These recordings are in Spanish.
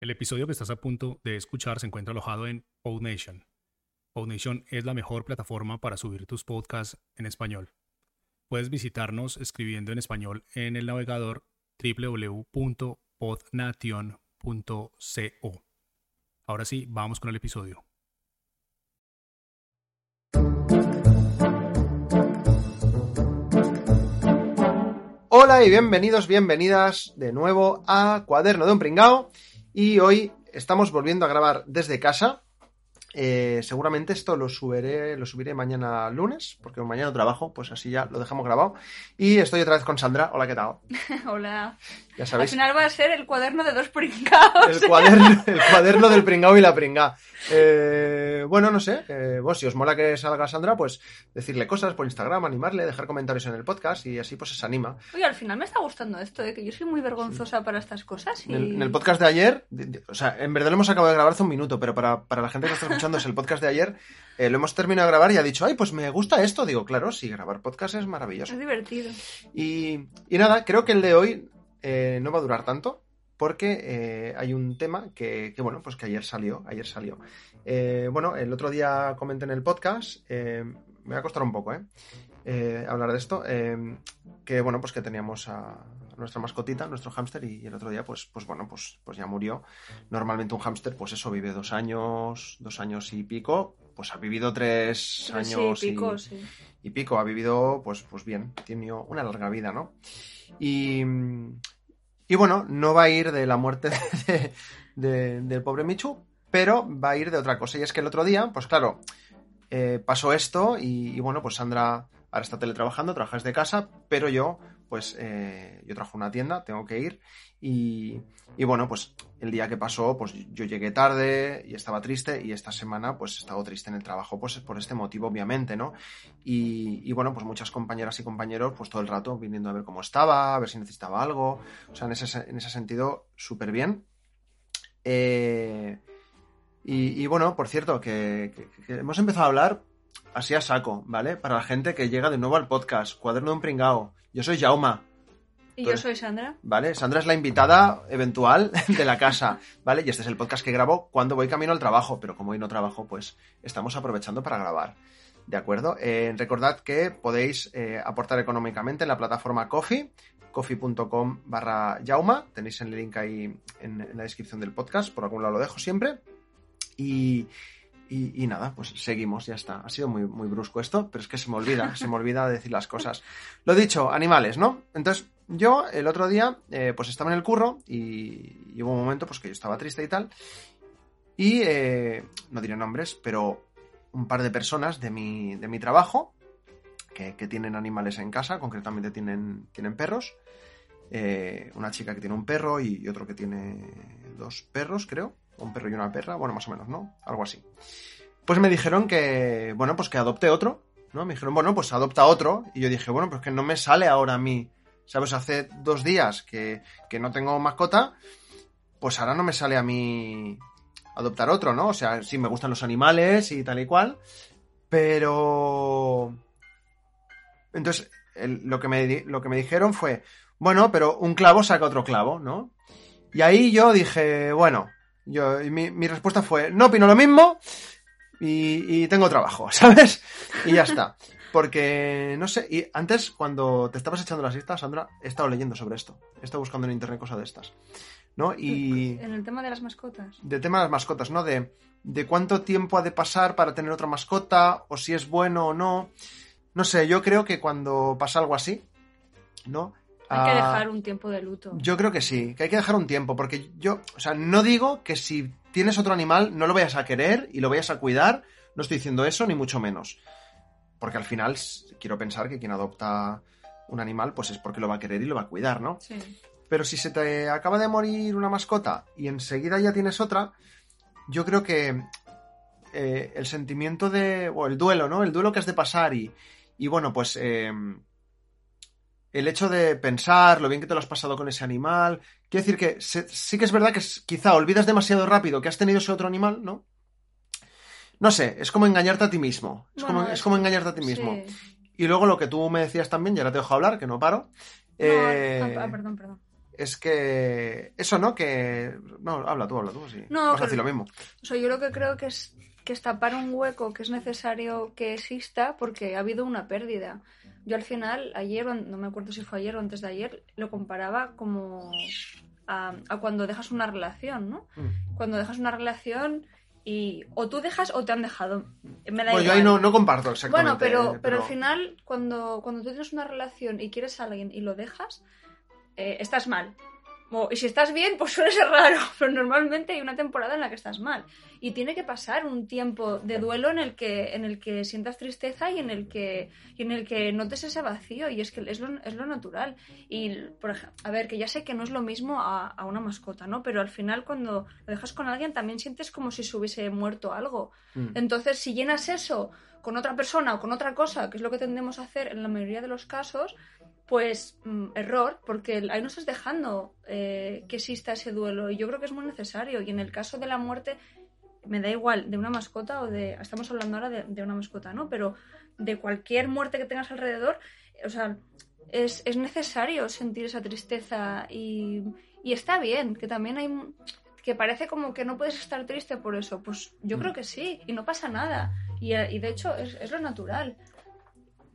El episodio que estás a punto de escuchar se encuentra alojado en PodNation. PodNation es la mejor plataforma para subir tus podcasts en español. Puedes visitarnos escribiendo en español en el navegador www.podnation.co. Ahora sí, vamos con el episodio. Hola y bienvenidos, bienvenidas de nuevo a Cuaderno de un Pringao. Y hoy estamos volviendo a grabar desde casa. Eh, seguramente esto lo subiré, lo subiré mañana lunes, porque mañana trabajo, pues así ya lo dejamos grabado. Y estoy otra vez con Sandra. Hola, ¿qué tal? Hola. Ya Al final va a ser el cuaderno de dos pringados. el cuaderno, el cuaderno del pringao y la pringa. Eh, bueno, no sé, eh, vos si os mola que salga Sandra, pues decirle cosas por Instagram, animarle, dejar comentarios en el podcast y así pues se anima. Oye, al final me está gustando esto, ¿eh? que yo soy muy vergonzosa para estas cosas. Y... En el, en el podcast de ayer, de- de- o sea, en verdad lo hemos acabado de grabar hace un minuto, pero para, para la gente que está escuchando es el podcast de ayer, eh, lo hemos terminado de grabar y ha dicho, ay, pues me gusta esto. Digo, claro, sí, grabar podcast es maravilloso. Es divertido. Y, y nada, creo que el de hoy eh, no va a durar tanto, porque eh, hay un tema que, bueno, pues que ayer salió, ayer salió. Eh, bueno, el otro día comenté en el podcast, me va a costar un poco, ¿eh? hablar de esto, que bueno, pues que teníamos a nuestra mascotita, nuestro hámster, y el otro día, pues, pues bueno, pues, pues ya murió. Normalmente un hámster, pues eso, vive dos años, dos años y pico, pues ha vivido tres Pero años sí, y- pico, sí. y pico ha vivido, pues, pues bien, tiene una larga vida, ¿no? Y, y bueno, no va a ir de la muerte de- de- del pobre Michu, pero va a ir de otra cosa. Y es que el otro día, pues claro, eh, pasó esto y, y bueno, pues Sandra ahora está teletrabajando, trabaja desde casa, pero yo, pues, eh, yo trabajo en una tienda, tengo que ir y, y bueno, pues el día que pasó, pues yo llegué tarde y estaba triste y esta semana, pues he estado triste en el trabajo, pues por este motivo, obviamente, ¿no? Y, y, bueno, pues muchas compañeras y compañeros, pues todo el rato viniendo a ver cómo estaba, a ver si necesitaba algo. O sea, en ese, en ese sentido, súper bien. Eh, y, y bueno, por cierto, que hemos empezado a hablar así a saco, ¿vale? Para la gente que llega de nuevo al podcast, Cuaderno de un Pringao. Yo soy Jauma, Y yo eres- soy Sandra. ¿vale? Sandra es la invitada eventual de la casa, ¿vale? Y este es el podcast que grabo cuando voy camino al trabajo, pero como hoy no trabajo, pues estamos aprovechando para grabar. ¿De acuerdo? Eh, recordad que podéis eh, aportar económicamente en la plataforma Coffee, coffee.com barra Jauma. Tenéis el link ahí en, en la descripción del podcast, por algún lado lo dejo siempre. Y, y- nada, pues seguimos, ya está. Ha sido muy, muy brusco esto, pero es que se me olvida, se me olvida decir las cosas. Lo dicho, animales, ¿no? Entonces, yo el otro día, eh, pues estaba en el curro y, y hubo un momento pues que yo estaba triste y tal. Y eh, no diré nombres, pero un par de personas de mi, de mi trabajo que, tienen animales en casa, concretamente tienen, tienen perros. Eh, una chica que tiene un perro y otro que tiene dos perros, creo. Un perro y una perra, bueno, más o menos, ¿no? Algo así. Pues me dijeron que, bueno, pues que adopte otro, ¿no? Me dijeron, bueno, pues adopta otro. Y yo dije, bueno, pues que no me sale ahora a mí. ¿Sabes? Hace dos días que, que no tengo mascota, pues ahora no me sale a mí adoptar otro, ¿no? O sea, sí me gustan los animales y tal y cual, pero... Entonces, lo, que me, lo que me dijeron fue, bueno, pero un clavo saca otro clavo, ¿no? Y ahí yo dije, bueno, yo, y mi, mi respuesta fue, no opino lo mismo y, y tengo trabajo, ¿sabes? Y ya está. Porque, no sé, y antes cuando te estabas echando la siesta, Sandra, he estado leyendo sobre esto. He estado buscando en internet cosas de estas. ¿No? Y En el tema de las mascotas. de tema de las mascotas, ¿no? De, de cuánto tiempo ha de pasar para tener otra mascota, o si es bueno o no. No sé, yo creo que cuando pasa algo así, ¿no? Hay que Ah, dejar un tiempo de luto. Yo creo que sí, que hay que dejar un tiempo, porque yo, o sea, no digo que si tienes otro animal no lo vayas a querer y lo vayas a cuidar, no estoy diciendo eso, ni mucho menos. Porque al final quiero pensar que quien adopta un animal, pues es porque lo va a querer y lo va a cuidar, ¿no? Sí. Pero si se te acaba de morir una mascota y enseguida ya tienes otra, yo creo que eh, el sentimiento de. o el duelo, ¿no? El duelo que has de pasar y. y bueno, pues. eh, el hecho de pensar lo bien que te lo has pasado con ese animal. Quiero decir que se- sí que es verdad que quizá olvidas demasiado rápido que has tenido ese otro animal, ¿no? No sé, es como engañarte a ti mismo. Es, Bueno, como, es como engañarte a ti mismo. Sí. Y luego lo que tú me decías también, y ahora te dejo hablar, que no paro. No, eh, ah, perdón, perdón. es que. Eso, ¿no? Que. No, habla tú, habla tú, sí. No, Vas a decir lo mismo. O sea, yo lo que creo que es que es tapar un hueco que es necesario que exista porque ha habido una pérdida. Yo al final, ayer, no me acuerdo si fue ayer o antes de ayer, lo comparaba como a, a cuando dejas una relación, ¿no? Mm. Cuando dejas una relación y o tú dejas o te han dejado. Me da Bueno, yo igual. ahí no, no comparto exactamente. Bueno, pero, eh, pero al final, cuando, cuando tú tienes una relación y quieres a alguien y lo dejas, eh, estás mal. Y si estás bien, pues suele ser raro, pero normalmente hay una temporada en la que estás mal. Y tiene que pasar un tiempo de duelo en el que, en el que sientas tristeza y en el que, y en el que notes ese vacío. Y es que es lo, es lo natural. Y, por ejemplo, a ver, que ya sé que no es lo mismo a, a una mascota, ¿no? Pero al final, cuando lo dejas con alguien, también sientes como si se hubiese muerto algo. Mm. Entonces, si llenas eso con otra persona o con otra cosa, que es lo que tendemos a hacer en la mayoría de los casos, pues mm, error, porque ahí no estás dejando eh, que exista ese duelo y yo creo que es muy necesario. Y en el caso de la muerte, me da igual de una mascota o de... Estamos hablando ahora de, de una mascota, ¿no? Pero de cualquier muerte que tengas alrededor, o sea, es, es necesario sentir esa tristeza y, y está bien, que también hay... que parece como que no puedes estar triste por eso. Pues yo Mm. creo que sí, y no pasa nada. Y, eh, y de hecho es, es lo natural.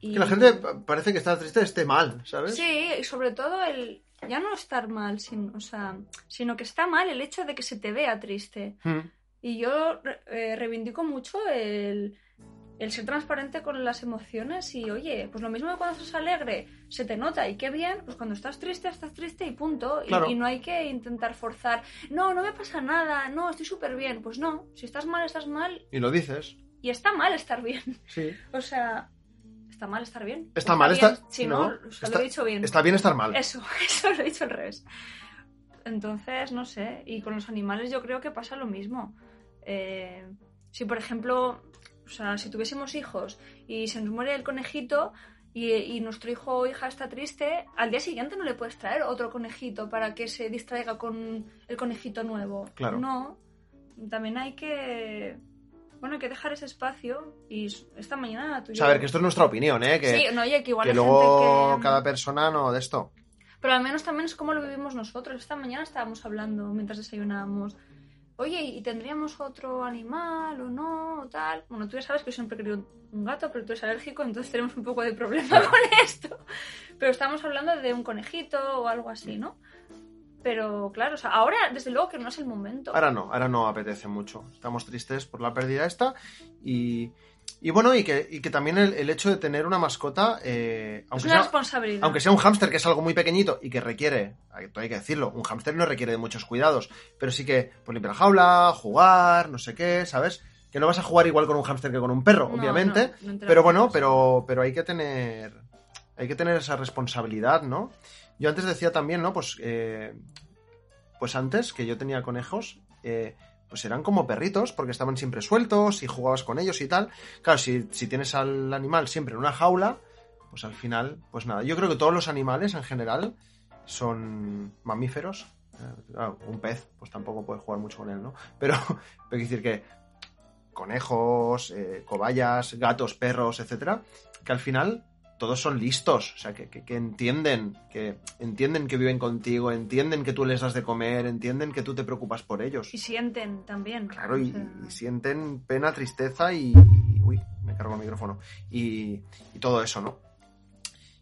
Y- Que la gente pa- parece que está triste, esté mal, ¿sabes? Sí, y sobre todo el ya no estar mal, sin, o sea, sino que está mal el hecho de que se te vea triste. Mm. Y yo eh, reivindico mucho el, el ser transparente con las emociones y, oye, pues lo mismo que cuando estás alegre se te nota y qué bien, pues cuando estás triste, estás triste y punto. Y-. Y, no hay que intentar forzar, no, no me pasa nada, no, estoy súper bien. Pues no, si estás mal, estás mal Y lo dices. y está mal estar bien. Sí. O sea, está mal estar bien. Está mal estar- Sí, no, no, o sea, está- lo he dicho bien. Está bien estar mal. Eso, eso lo he dicho al revés. Entonces, no sé, y con los animales yo creo que pasa lo mismo. Eh, si, por ejemplo, o sea, si tuviésemos hijos y se nos muere el conejito y, y nuestro hijo o hija está triste, al día siguiente no le puedes traer otro conejito para que se distraiga con el conejito nuevo. Claro. No, también hay que... Bueno, hay que dejar ese espacio y esta mañana tú y O sea, a yo- ver, que esto es nuestra opinión, ¿eh? Que, Sí, no, oye, que igual que hay luego gente que... cada persona no de esto. Pero al menos también es como lo vivimos nosotros. Esta mañana estábamos hablando mientras desayunábamos. Oye, ¿y tendríamos otro animal o no? O tal. Bueno, tú ya sabes que yo siempre he querido un gato, pero tú eres alérgico, entonces tenemos un poco de problema con esto. Pero estábamos hablando de un conejito o algo así, ¿no? Pero claro, o sea, ahora desde luego que no es el momento. Ahora no, ahora no apetece mucho. Estamos tristes por la pérdida esta. Y, y bueno, y que, y que también el, el hecho de tener una mascota, eh, es aunque, una sea, responsabilidad. aunque sea un hámster, que es algo muy pequeñito y que requiere, hay hay que decirlo, un hámster no requiere de muchos cuidados, pero sí que pues, limpiar la jaula, jugar, no sé qué, ¿sabes? Que no vas a jugar igual con un hámster que con un perro, No, obviamente. no, no entra Pero en bueno, pero, pero hay que tener. Hay que tener esa responsabilidad, ¿no? Yo antes decía también, ¿no? Pues. eh, pues antes, que yo tenía conejos. eh, pues eran como perritos, porque estaban siempre sueltos y jugabas con ellos y tal. Claro, si, si tienes al animal siempre en una jaula, pues al final, pues nada. Yo creo que todos los animales en general son mamíferos. Eh, un pez, pues tampoco puedes jugar mucho con él, ¿no? Pero, pero decir que conejos, cobayas, gatos, perros, etcétera, que al final todos son listos, o sea, que, que- que entienden, que entienden que viven contigo, entienden que tú les das de comer, entienden que tú te preocupas por ellos. Y sienten también. Claro, o y, sea, y sienten pena, tristeza y, y- Uy, me cargo el micrófono. Y, y todo eso, ¿no?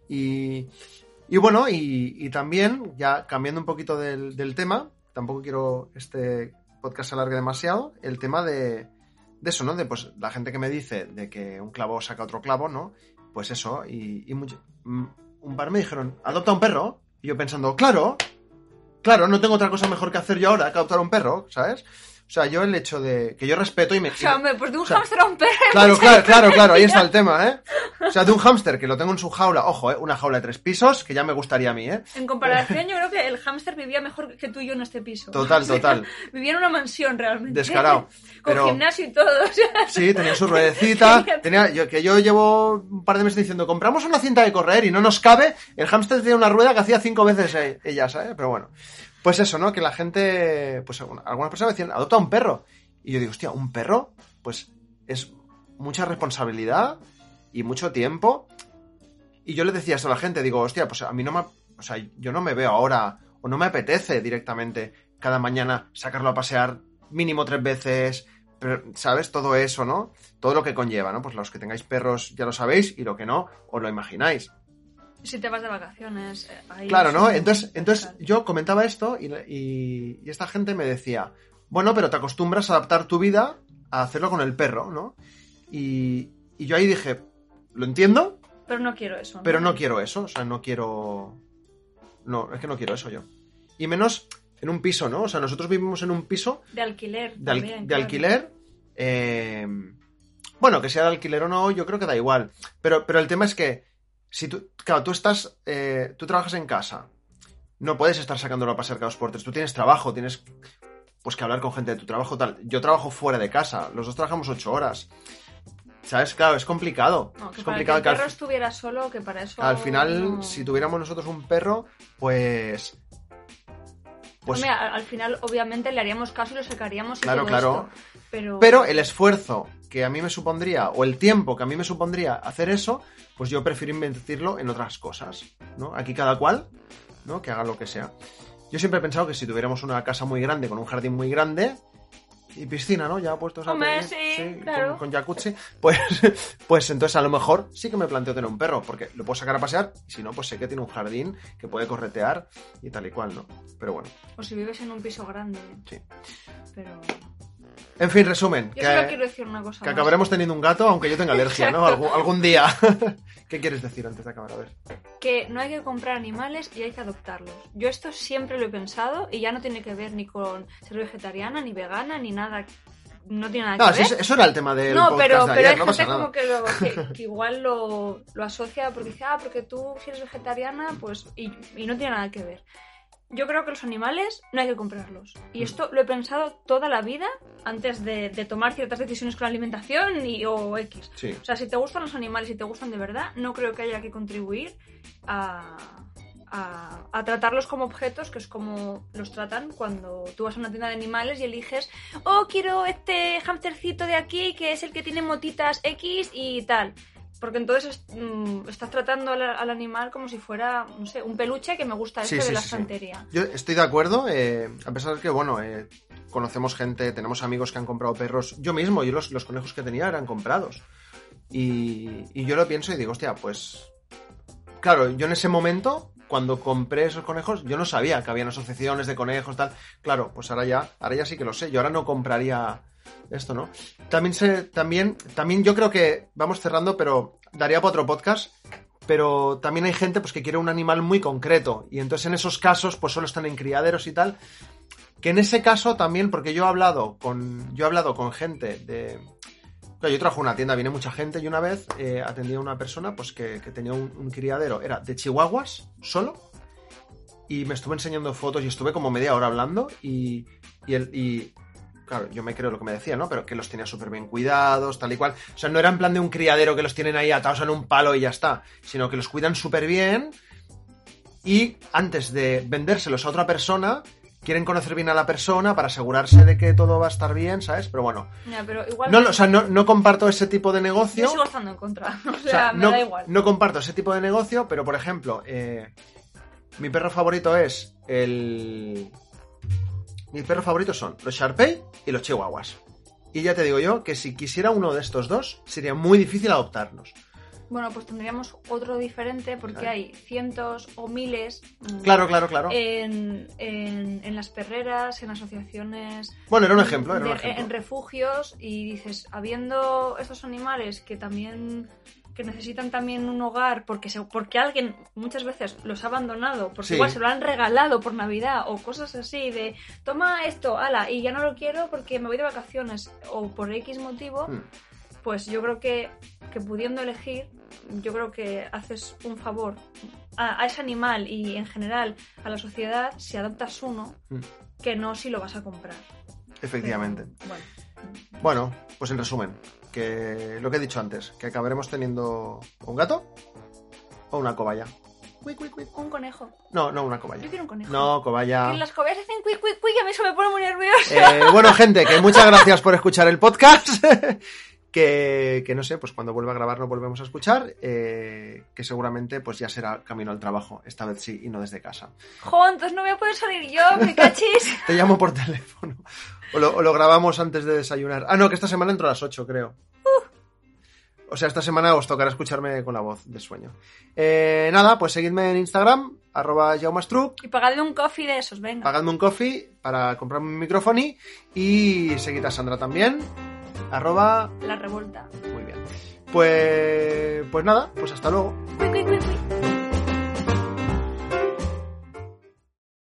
Y, y bueno, y, y también, ya cambiando un poquito del, del tema, tampoco quiero este podcast se alargue demasiado, el tema de, de eso, ¿no? De pues la gente que me dice de que un clavo saca otro clavo, ¿no? Pues eso, y, y mm, un par me dijeron, adopta un perro. Y yo pensando, claro, claro, no tengo otra cosa mejor que hacer yo ahora que adoptar un perro, ¿sabes? O sea, yo el hecho de que yo respeto y me... O sea, hombre, pues de un o sea, hámster a un perro. Claro, claro, claro, claro, ahí está el tema, ¿eh? O sea, de un hámster que lo tengo en su jaula, ojo, ¿eh? Una jaula de tres pisos, que ya me gustaría a mí, ¿eh? En comparación, yo creo que el hámster vivía mejor que tú y yo en este piso. Total, O sea, total. Vivía en una mansión realmente. Descarado. Con Pero- gimnasio y todo. o sea, Sí, tenía su ruedecita, Tenía- yo, que yo llevo un par de meses diciendo, compramos una cinta de correr y no nos cabe, el hámster tenía una rueda que hacía cinco veces e- ella, ¿sabes? Pero bueno, pues eso, ¿no? Que la gente, pues alguna- algunas personas me decían, adopta un perro. Y yo digo, hostia, un perro, pues es mucha responsabilidad y mucho tiempo. Y yo le decía esto a la gente, digo, hostia, pues a mí no me... O sea, yo no me veo ahora o no me apetece directamente cada mañana sacarlo a pasear mínimo tres veces, pero, ¿sabes? Todo eso, ¿no? Todo lo que conlleva, ¿no? Pues los que tengáis perros ya lo sabéis y lo que no, os lo imagináis. Si te vas de vacaciones. eh, ahí Claro, ¿no? Entonces, entonces yo comentaba esto y, y- y esta gente me decía, bueno, pero te acostumbras a adaptar tu vida a hacerlo con el perro, ¿no? Y, y yo ahí dije, lo entiendo, Pero no quiero eso. pero no quiero eso, o sea, no quiero... No, es que no quiero eso yo. Y menos en un piso, ¿no? O sea, nosotros vivimos en un piso De alquiler. de, al- también, de claro. alquiler. eh, bueno, que sea de alquiler o no, yo creo que da igual. Pero, pero el tema es que, si tú, claro, tú estás, eh, tú trabajas en casa, no puedes estar sacándolo a pasear cada dos por tres. Tú tienes trabajo, tienes pues que hablar con gente de tu trabajo, tal. Yo trabajo fuera de casa, los dos trabajamos ocho horas. ¿Sabes? Claro, es complicado. No, que es para complicado que el perro estuviera solo, que para eso. al final, no- si tuviéramos nosotros un perro, pues. Pues. Hombre, al, al final, obviamente, le haríamos caso y lo sacaríamos y Claro, todo claro. esto, pero... Pero el esfuerzo que a mí me supondría, o el tiempo que a mí me supondría hacer eso, pues yo prefiero invertirlo en otras cosas, ¿no? Aquí cada cual, ¿no? Que haga lo que sea. Yo siempre he pensado que si tuviéramos una casa muy grande, con un jardín muy grande, y piscina, ¿no? Ya puestos a Hombre, pedir, sí, claro. con, con jacuzzi, pues, pues entonces a lo mejor sí que me planteo tener un perro, porque lo puedo sacar a pasear, y si no, pues sé que tiene un jardín que puede corretear y tal y cual, ¿no? Pero bueno, O si vives en un piso grande. Sí. Pero... en fin, resumen. Yo que- solo quiero decir una cosa Que más. acabaremos teniendo un gato, aunque yo tenga alergia, ¿no? Algún, día. ¿Qué quieres decir antes de acabar? A ver. Que no hay que comprar animales y hay que adoptarlos. Yo esto siempre lo he pensado y ya no tiene que ver ni con ser vegetariana, ni vegana, ni nada. No tiene nada No, que sí, ver. eso era el tema del no, podcast pero, de pero ayer, hay no gente como que, lo- que- que igual lo, lo asocia porque dice, ah, porque tú si eres vegetariana, pues. Y, y no tiene nada que ver. Yo creo que los animales no hay que comprarlos. Y Mm. esto lo he pensado toda la vida antes de, de tomar ciertas decisiones con la alimentación y, o X. Sí. O sea, si te gustan los animales y te gustan de verdad, no creo que haya que contribuir a, a, a tratarlos como objetos, que es como los tratan cuando tú vas a una tienda de animales y eliges, oh, quiero este hamstercito de aquí que es el que tiene motitas X y tal. Porque entonces es- mm, estás tratando al, al animal como si fuera, no sé, un peluche que me gusta Sí, este sí, de la sí, sí. estantería. Yo estoy de acuerdo, eh, a pesar de que, bueno, eh, conocemos gente, tenemos amigos que han comprado perros. Yo mismo, yo los, los conejos que tenía eran comprados. Y, y yo lo pienso y digo, hostia, pues. Claro, yo en ese momento, cuando compré esos conejos, yo no sabía que habían asociaciones de conejos, tal. Claro, pues ahora ya, ahora ya sí que lo sé. Yo ahora no compraría esto, ¿no? También sé, también, también yo creo que vamos cerrando, pero daría para otro podcast. Pero también hay gente pues, que quiere un animal muy concreto. Y entonces en esos casos, pues solo están en criaderos y tal. Que en ese caso también, porque yo he hablado con. Yo he hablado con gente de. Yo trabajo en una tienda, viene mucha gente y una vez eh, atendí a una persona pues que, tenía un, un criadero, era de chihuahuas solo, y me estuve enseñando fotos y estuve como media hora hablando y, y, el, y claro, yo me creo lo que me decía, ¿no? Pero que los tenía súper bien cuidados, tal y cual. O sea, no era en plan de un criadero que los tienen ahí atados en un palo y ya está, sino que los cuidan súper bien y antes de vendérselos a otra persona, quieren conocer bien a la persona para asegurarse de que todo va a estar bien, ¿sabes? Pero bueno, Ya, pero igual no, o sea, no, no comparto ese tipo de negocio. yo sigo estando en contra. O sea, O sea, me no, da igual. no comparto ese tipo de negocio, pero por ejemplo, eh, mi perro favorito es el. Mi perro favorito son los Sharpei y los Chihuahuas. Y ya te digo yo que si quisiera uno de estos dos, sería muy difícil adoptarnos. Bueno, pues tendríamos otro diferente porque Claro. hay cientos o miles mm, Claro, claro, claro. en, en- en las perreras, en asociaciones, Bueno, era un ejemplo, era un de- ejemplo. en refugios y dices, habiendo estos animales que también que necesitan también un hogar porque se, porque alguien muchas veces los ha abandonado, porque Sí. igual se lo han regalado por Navidad o cosas así de toma esto, ala, y ya no lo quiero porque me voy de vacaciones o por X motivo, Hmm. pues yo creo que, que pudiendo elegir, yo creo que haces un favor a, a ese animal y en general a la sociedad si adoptas uno Mm. que no si lo vas a comprar. Efectivamente. Pero, bueno, Bueno, pues en resumen, que lo que he dicho antes, que acabaremos teniendo un gato o una cobaya. Cui, cui, cui. un conejo. No, no una cobaya. Yo quiero un conejo. No, cobaya. Que las cobayas hacen cuic, cuic, cuic, y a mí eso me pone muy nerviosa. Eh, bueno, gente, que muchas gracias por escuchar el podcast. que, que no sé, pues cuando vuelva a grabar nos volvemos a escuchar, eh, que seguramente pues ya será camino al trabajo, esta vez sí, y no desde casa. Jo, entonces no voy a poder salir yo, me cachis. Te llamo por teléfono. O lo, o lo grabamos antes de desayunar. Ah, no, que esta semana entro a las 8, creo. O sea, esta semana os tocará escucharme con la voz de sueño. Eh, nada, pues seguidme en Instagram, arroba jaumastruc, Y pagadme un coffee de esos, venga. pagadme un coffee para comprarme un micrófono y seguid a Sandra también, arroba... La revolta. Muy bien. Pues, pues nada, pues hasta luego.